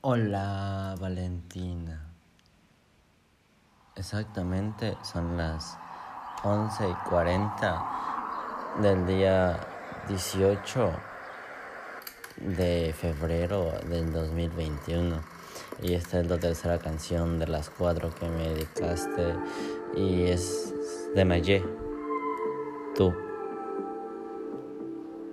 Hola Valentina. Exactamente son las 11 y 40 del día 18 de febrero del 2021. Y esta es la tercera canción de las cuatro que me dedicaste y es de Mayé, tú.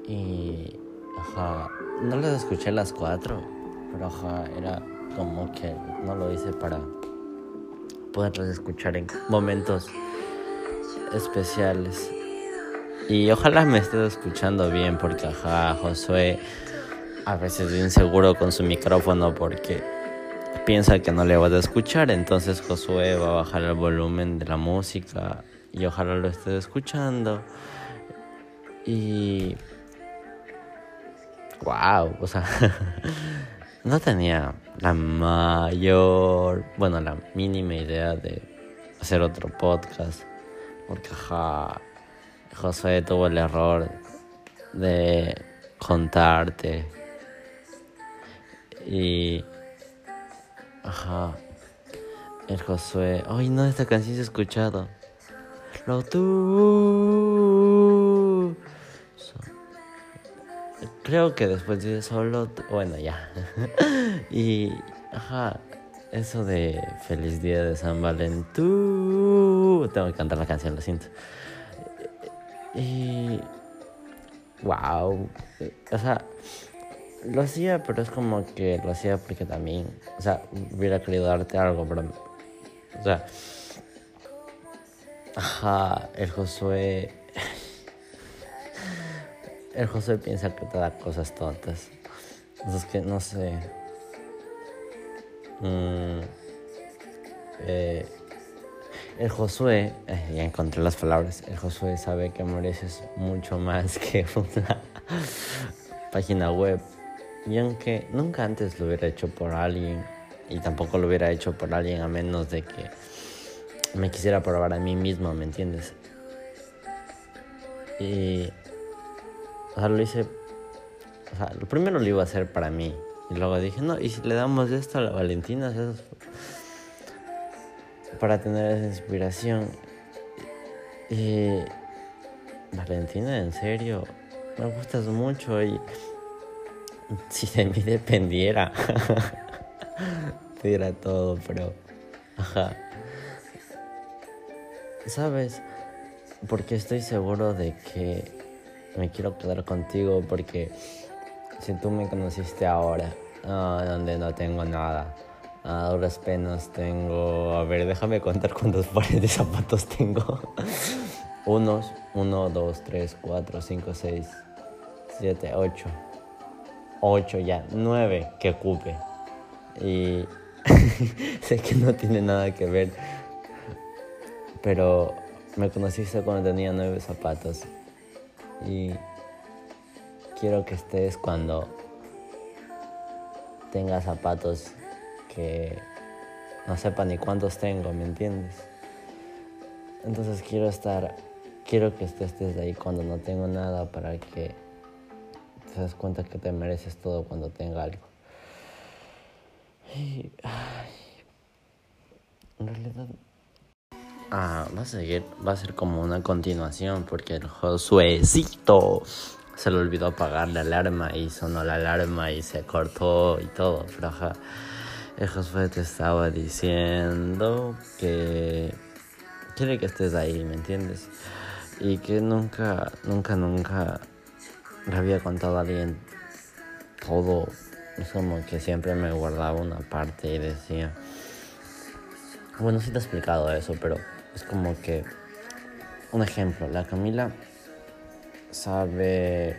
Y, ajá, no las escuché las cuatro, pero ajá, era como que no lo hice para poderlas escuchar en momentos especiales. Y ojalá me estés escuchando bien porque ajá, Josué a veces es inseguro con su micrófono porque piensa que no le vas a escuchar, entonces Josué va a bajar el volumen de la música y ojalá lo estés escuchando. Y wow, o sea, no tenía la mayor, bueno, la mínima idea de hacer otro podcast, porque ajá, Josué tuvo el error de contarte y ajá, el Josué, ay no, esta canción se ha escuchado. Lo tú. Creo que después de solo, bueno, ya. y, ajá, eso de feliz día de San Valentín. Tengo que cantar la canción, lo siento. Y, wow, o sea, lo hacía, pero es como que lo hacía porque también, o sea, hubiera querido darte algo, pero, o sea, ajá, el Josué el José piensa que te da cosas tontas. Entonces que no sé. Mm, eh, el Josué, eh, ya encontré las palabras, el Josué sabe que mereces mucho más que una página web. Y aunque nunca antes lo hubiera hecho por alguien, y tampoco lo hubiera hecho por alguien a menos de que me quisiera probar a mí mismo, ¿me entiendes? Y o sea, lo hice. O sea, lo primero lo iba a hacer para mí. Y luego dije, no, ¿y si le damos esto a la Valentina? Para tener esa inspiración. Y. Valentina, en serio, me gustas mucho y. Si de mí dependiera. te todo, pero. Ajá. ¿Sabes? Porque estoy seguro de que me quiero quedar contigo porque si tú me conociste ahora, ah, donde no tengo nada, duras penas tengo, a ver, déjame contar cuántos pares de zapatos tengo. Unos, uno, dos, tres, cuatro, cinco, seis, siete, ocho. Ocho ya, nueve que ocupe. Y sé que no tiene nada que ver, pero me conociste cuando tenía nueve zapatos y quiero que estés cuando tengas zapatos que no sepa ni cuántos tengo, ¿me entiendes? Entonces quiero estar, quiero que estés ahí cuando no tengo nada para que te das cuenta que te mereces todo cuando tenga algo. Y, en realidad Ah, va a seguir, va a ser como una continuación porque el Josuecito se le olvidó apagar la alarma y sonó la alarma y se cortó y todo. Pero ajá, el Josué te estaba diciendo que quiere que estés ahí, ¿me entiendes? Y que nunca, nunca, nunca le había contado a alguien todo. Es como que siempre me guardaba una parte y decía. Bueno, sí te he explicado eso, pero es como que, un ejemplo, la Camila sabe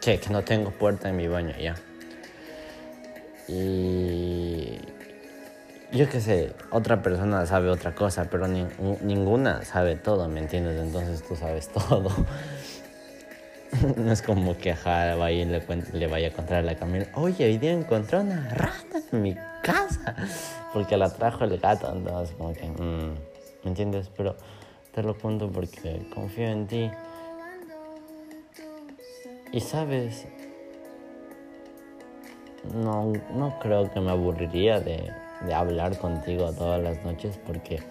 que, que no tengo puerta en mi baño ya. Y yo qué sé, otra persona sabe otra cosa, pero ninguna sabe todo, ¿me entiendes? Entonces tú sabes todo. no es como que ajá, vaya le, le, vaya a contar a la Camila, oye, hoy día encontré una rata en mi casa, porque la trajo el gato, entonces como que, mm, ¿me entiendes? Pero te lo cuento porque confío en ti. Y sabes, no, no creo que me aburriría de, de hablar contigo todas las noches porque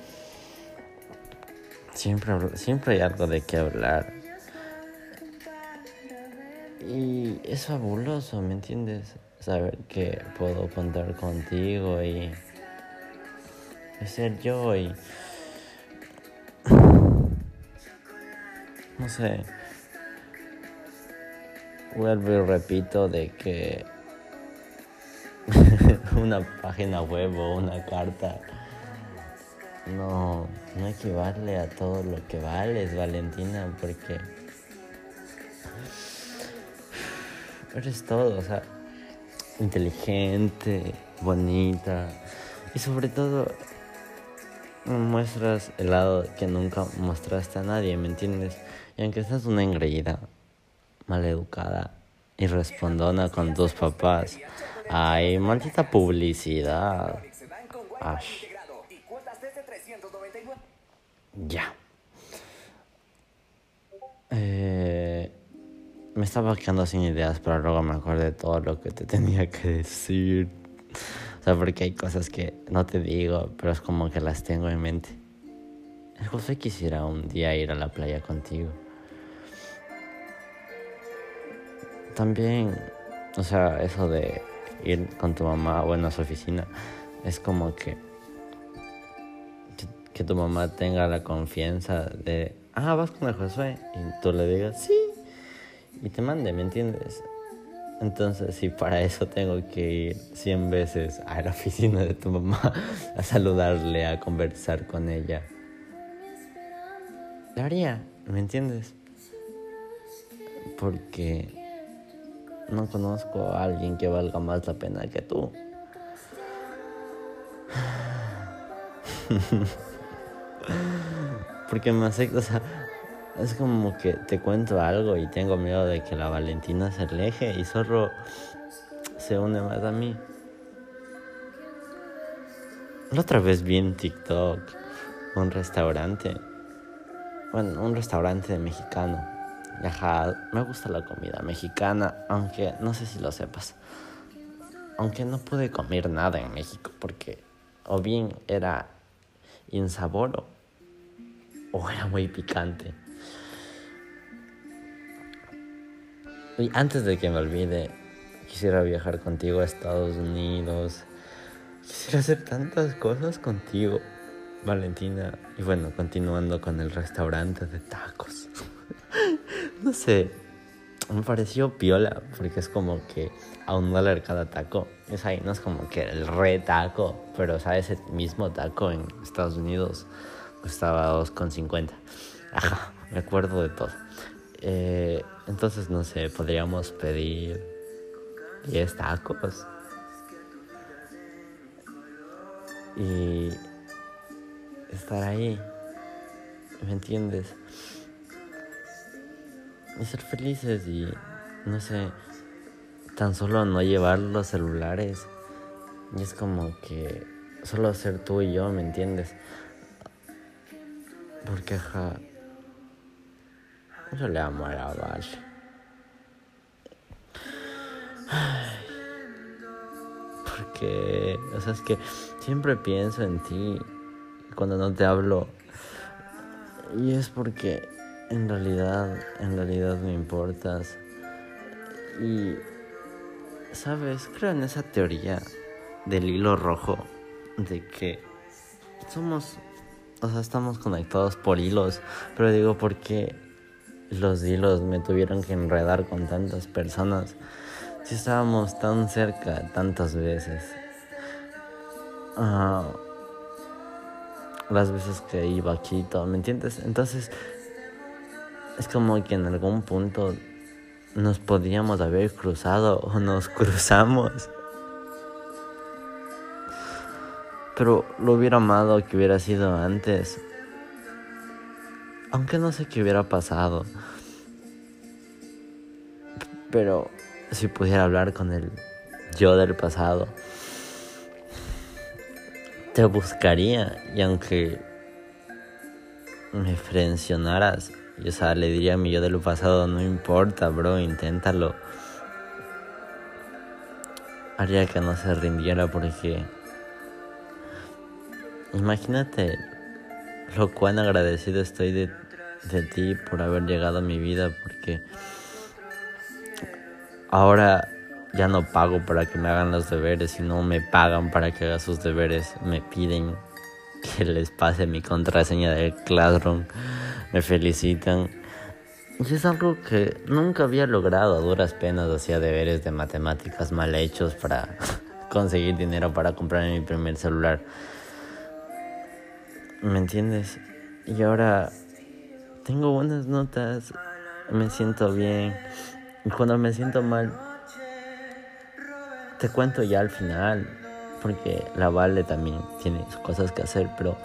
siempre, siempre hay algo de qué hablar. Y es fabuloso, ¿me entiendes? Saber que puedo contar contigo y, ser yo y... No sé. Vuelvo y repito de que una página web o una carta no, no equivale a todo lo que vales, Valentina, porque eres todo, o sea, inteligente, bonita y sobre todo muestras el lado que nunca mostraste a nadie, ¿me entiendes? Y aunque seas una engreída, maleducada y respondona con tus papás, ay, maldita publicidad. Ash. Ya. Me estaba quedando sin ideas, pero luego me acordé de todo lo que te tenía que decir. O sea, porque hay cosas que no te digo, pero es como que las tengo en mente. José quisiera un día ir a la playa contigo. También, o sea, eso de ir con tu mamá, bueno, a su oficina, es como que que tu mamá tenga la confianza de, ah, vas con el Josué, y tú le digas, sí, y te mande, ¿me entiendes? Entonces, si para eso tengo que ir 100 veces a la oficina de tu mamá a saludarle, a conversar con ella, lo haría, ¿me entiendes? Porque no conozco a alguien que valga más la pena que tú. Porque me acepto, o sea, es como que te cuento algo y tengo miedo de que la Valentina se aleje y solo se une más a mí. La otra vez vi en TikTok un restaurante, bueno, un restaurante mexicano. Ajá, me gusta la comida mexicana, aunque no sé si lo sepas. Aunque no pude comer nada en México porque o bien era insaboro o era muy picante. Y antes de que me olvide, quisiera viajar contigo a Estados Unidos. Quisiera hacer tantas cosas contigo, Valentina. Y bueno, continuando con el restaurante de tacos. no sé, me pareció piola, porque es como que a un dólar cada taco. Es ahí, no es como que el re taco, pero o sea, ese mismo taco en Estados Unidos costaba 2,50. Ajá, me acuerdo de todo. Eh, entonces, no sé, podríamos pedir 10 tacos. Y estar ahí. ¿Me entiendes? Y ser felices y, no sé, tan solo no llevar los celulares. Y es como que solo ser tú y yo, ¿me entiendes? Porque, ja, yo le amo a la Val. Porque, o sea, es que siempre pienso en ti cuando no te hablo. Y es porque en realidad, en realidad me importas. Y, ¿sabes? Creo en esa teoría del hilo rojo. De que somos, o sea, estamos conectados por hilos. Pero digo, ¿por qué los hilos me tuvieron que enredar con tantas personas? Si estábamos tan cerca tantas veces. Ah, las veces que iba aquí, todo, ¿me entiendes? Entonces, es como que en algún punto nos podíamos haber cruzado o nos cruzamos. Pero lo hubiera amado que hubiera sido antes. Aunque no sé qué hubiera pasado. Pero si pudiera hablar con el yo del pasado, te buscaría. Y aunque me frencionaras, y, o le diría a mi yo del pasado, no importa, bro, inténtalo. haría que no se rindiera porque imagínate lo cuán agradecido estoy de, de ti por haber llegado a mi vida porque ahora ya no pago para que me hagan los deberes, no me pagan para que haga sus deberes, me piden que les pase mi contraseña del Classroom, me felicitan. Y es algo que nunca había logrado, a duras penas hacía deberes de matemáticas mal hechos para conseguir dinero para comprar mi primer celular. ¿Me entiendes? Y ahora tengo buenas notas, me siento bien. Y cuando me siento mal, te cuento ya al final, porque la Vale también tiene cosas que hacer, pero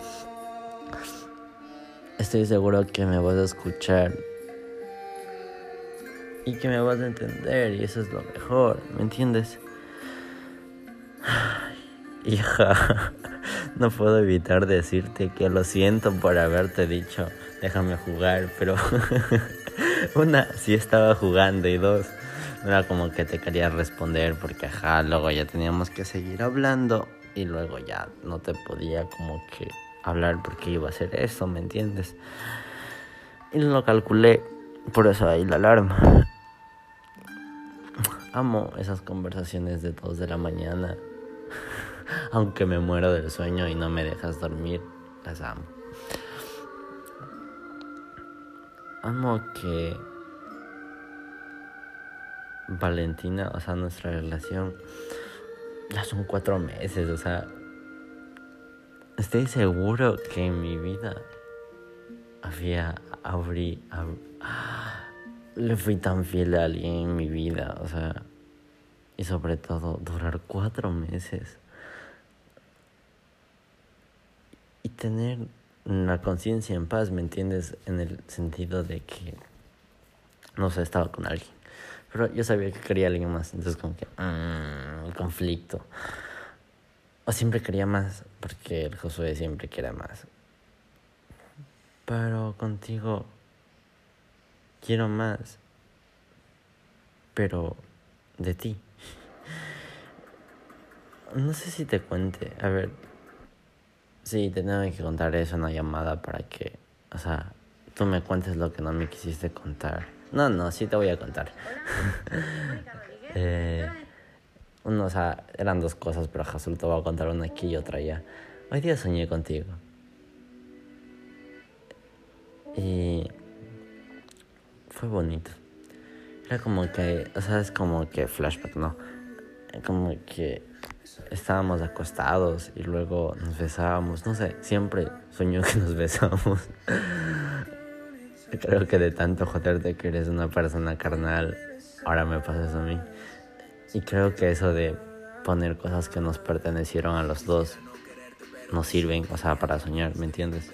estoy seguro que me vas a escuchar y que me vas a entender y eso es lo mejor, ¿me entiendes? hija, no puedo evitar decirte que lo siento por haberte dicho, déjame jugar, pero una, sí estaba jugando y dos, no era como que te quería responder porque ajá, luego ya teníamos que seguir hablando y luego ya no te podía como que hablar porque iba a hacer eso, ¿me entiendes? Y lo calculé, por eso ahí la alarma. Amo esas conversaciones de 2 de la mañana. Aunque me muero del sueño y no me dejas dormir, las amo. Amo que Valentina, o sea, nuestra relación ya son cuatro meses, o sea, estoy seguro que en mi vida había, abrí, le fui tan fiel a alguien en mi vida, o sea, y sobre todo durar cuatro meses y tener la conciencia en paz, ¿me entiendes? En el sentido de que no sé, estaba con alguien pero yo sabía que quería alguien más, entonces como que, mmm, conflicto. O siempre quería más, porque el Josué siempre quiere más. Pero contigo quiero más, pero de ti. No sé si te cuente, a ver, sí, te tengo que contar eso en una llamada para que, o sea, tú me cuentes lo que no me quisiste contar. No, no, sí te voy a contar. eh, uno, o sea, eran dos cosas, pero Jesús te voy a contar una aquí y otra allá. Hoy día soñé contigo. Y fue bonito. Era como que, o sea, es como que flashback, ¿no? Como que estábamos acostados y luego nos besábamos. No sé, siempre soñó que nos besábamos. Creo que de tanto joderte que eres una persona carnal, ahora me pasa eso a mí. Y creo que eso de poner cosas que nos pertenecieron a los dos nos sirven, o sea, para soñar, ¿me entiendes?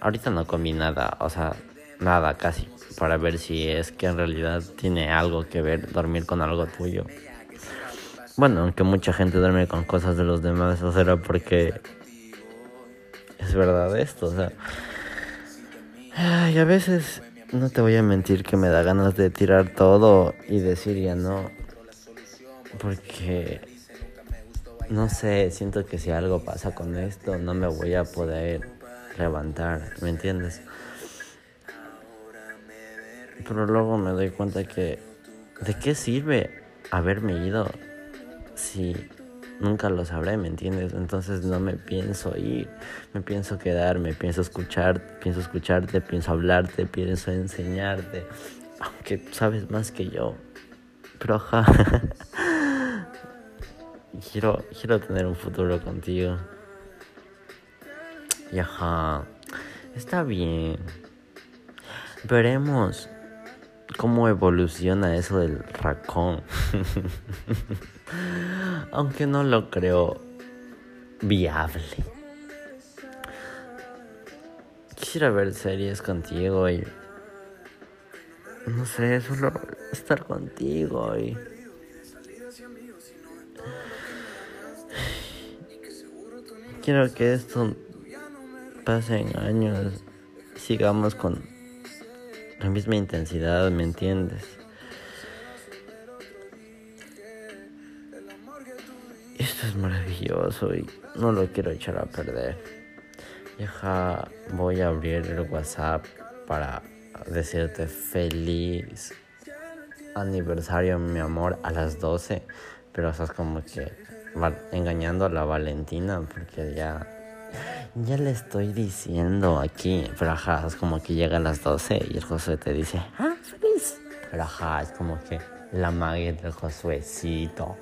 Ahorita no comí nada, o sea, nada casi, para ver si es que en realidad tiene algo que ver dormir con algo tuyo. Bueno, aunque mucha gente duerme con cosas de los demás, eso será porque es verdad esto, o sea Ay, a veces no te voy a mentir que me da ganas de tirar todo y decir ya no. Porque no sé, siento que si algo pasa con esto no me voy a poder levantar, ¿me entiendes? Pero luego me doy cuenta que ¿de qué sirve haberme ido si nunca lo sabré, ¿me entiendes? Entonces no me pienso ir, me pienso quedar, me pienso escuchar, pienso escucharte, pienso hablarte, pienso enseñarte, aunque sabes más que yo. Pero ajá, quiero, quiero tener un futuro contigo. Y ajá, está bien. Veremos cómo evoluciona eso del racón. Aunque no lo creo viable. Quisiera ver series contigo y... No sé, solo estar contigo y... Quiero que esto pase en años sigamos con la misma intensidad, ¿me entiendes? Maravilloso y no lo quiero echar a perder. Deja, voy a abrir el WhatsApp para decirte feliz aniversario, mi amor, a las 12. Pero estás como que engañando a la Valentina porque ya ya le estoy diciendo aquí, pero ajá, es como que llega a las 12 y el Josué te dice, ah, feliz. Pero ajá, es como que la magia del Josuecito.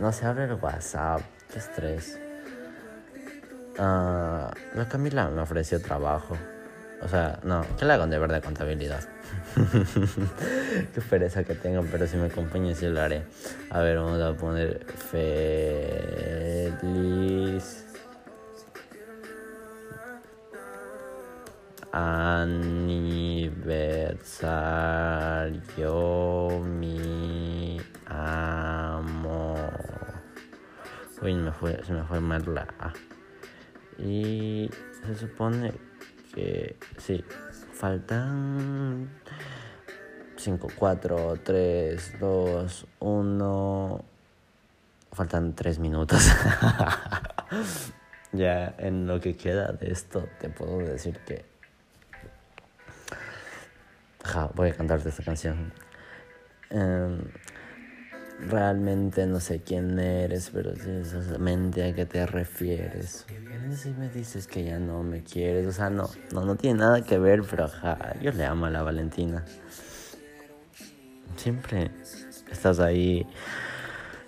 No se abre el WhatsApp, qué estrés. Uh, la Camila me ofreció trabajo. O sea, no, que le hago de verdad contabilidad. Qué pereza que tengo, pero si me acompaña sí lo haré. A ver, vamos a poner feliz aniversario mi Uy, me fue, se me fue mal la A. Y se supone que sí, faltan 5, 4, 3, 2, 1. Faltan 3 minutos. ya en lo que queda de esto te puedo decir que voy a cantarte esta canción. Em, realmente no sé quién eres, pero mente a qué te refieres. Si me dices que ya no me quieres, o sea, no, no, no tiene nada que ver, pero ajá, yo le amo a la Valentina. Siempre estás ahí.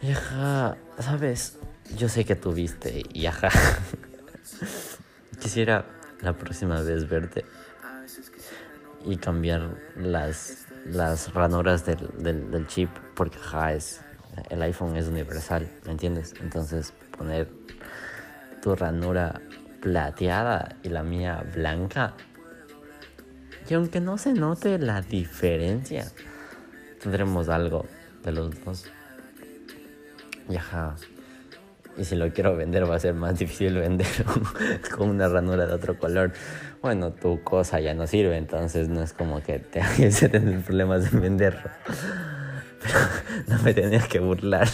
Y ajá, sabes, yo sé que tuviste y ajá. Quisiera la próxima vez verte y cambiar las, las ranuras del, del, chip porque ja, es, el iPhone es universal, ¿me entiendes? Entonces poner tu ranura plateada y la mía blanca y aunque no se note la diferencia tendremos algo de los dos y ajá y si lo quiero vender va a ser más difícil venderlo con una ranura de otro color bueno, tu cosa ya no sirve, entonces no es como que te hagas tener problemas en venderlo. Pero no me tenías que burlar.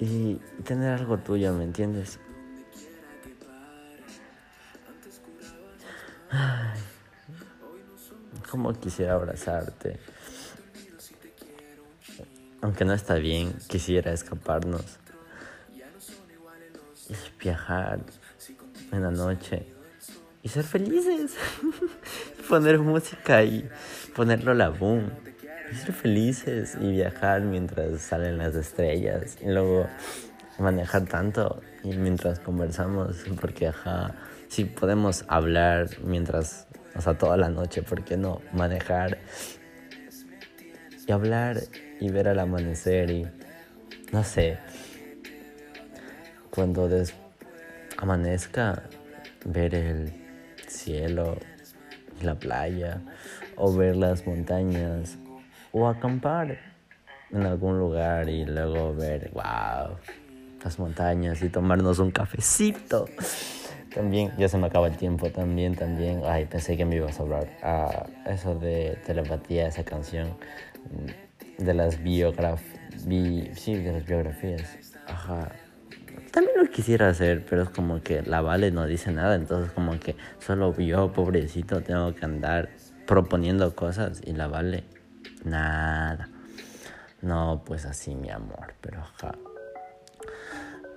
y tener algo tuyo, ¿me entiendes? Ay, como quisiera abrazarte. Aunque no está bien, quisiera escaparnos y viajar en la noche y ser felices. Poner música y ponerlo la boom. Y ser felices y viajar mientras salen las estrellas. Y luego manejar tanto y mientras conversamos. Porque, ajá, si podemos hablar mientras, o sea, toda la noche, ¿por qué no? Manejar y hablar y ver al amanecer y no sé. Cuando des amanezca, ver el cielo, la playa, o ver las montañas, o acampar en algún lugar y luego ver, wow, las montañas y tomarnos un cafecito. También, ya se me acaba el tiempo, también, también, ay, pensé que me ibas a hablar. Ah, eso de telepatía, esa canción, de las biografías, sí, de las biografías. Ajá, también lo quisiera hacer, pero es como que la Vale no dice nada, entonces como que solo yo, pobrecito, tengo que andar proponiendo cosas y la Vale nada. No, pues así, mi amor, pero ajá.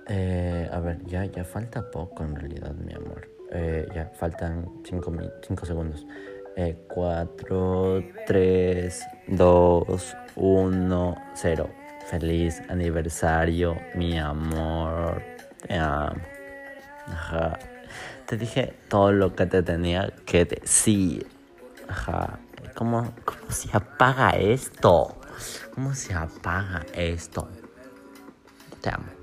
Eh, a ver, ya, ya falta poco en realidad, mi amor. Eh, ya faltan 5 cinco, segundos. 4, 3, 2, 1, 0. Feliz aniversario, mi amor. Te amo. Ajá. Te dije todo lo que te tenía que decir. Ajá. ¿Cómo, cómo se apaga esto? ¿Cómo se apaga esto? Te amo.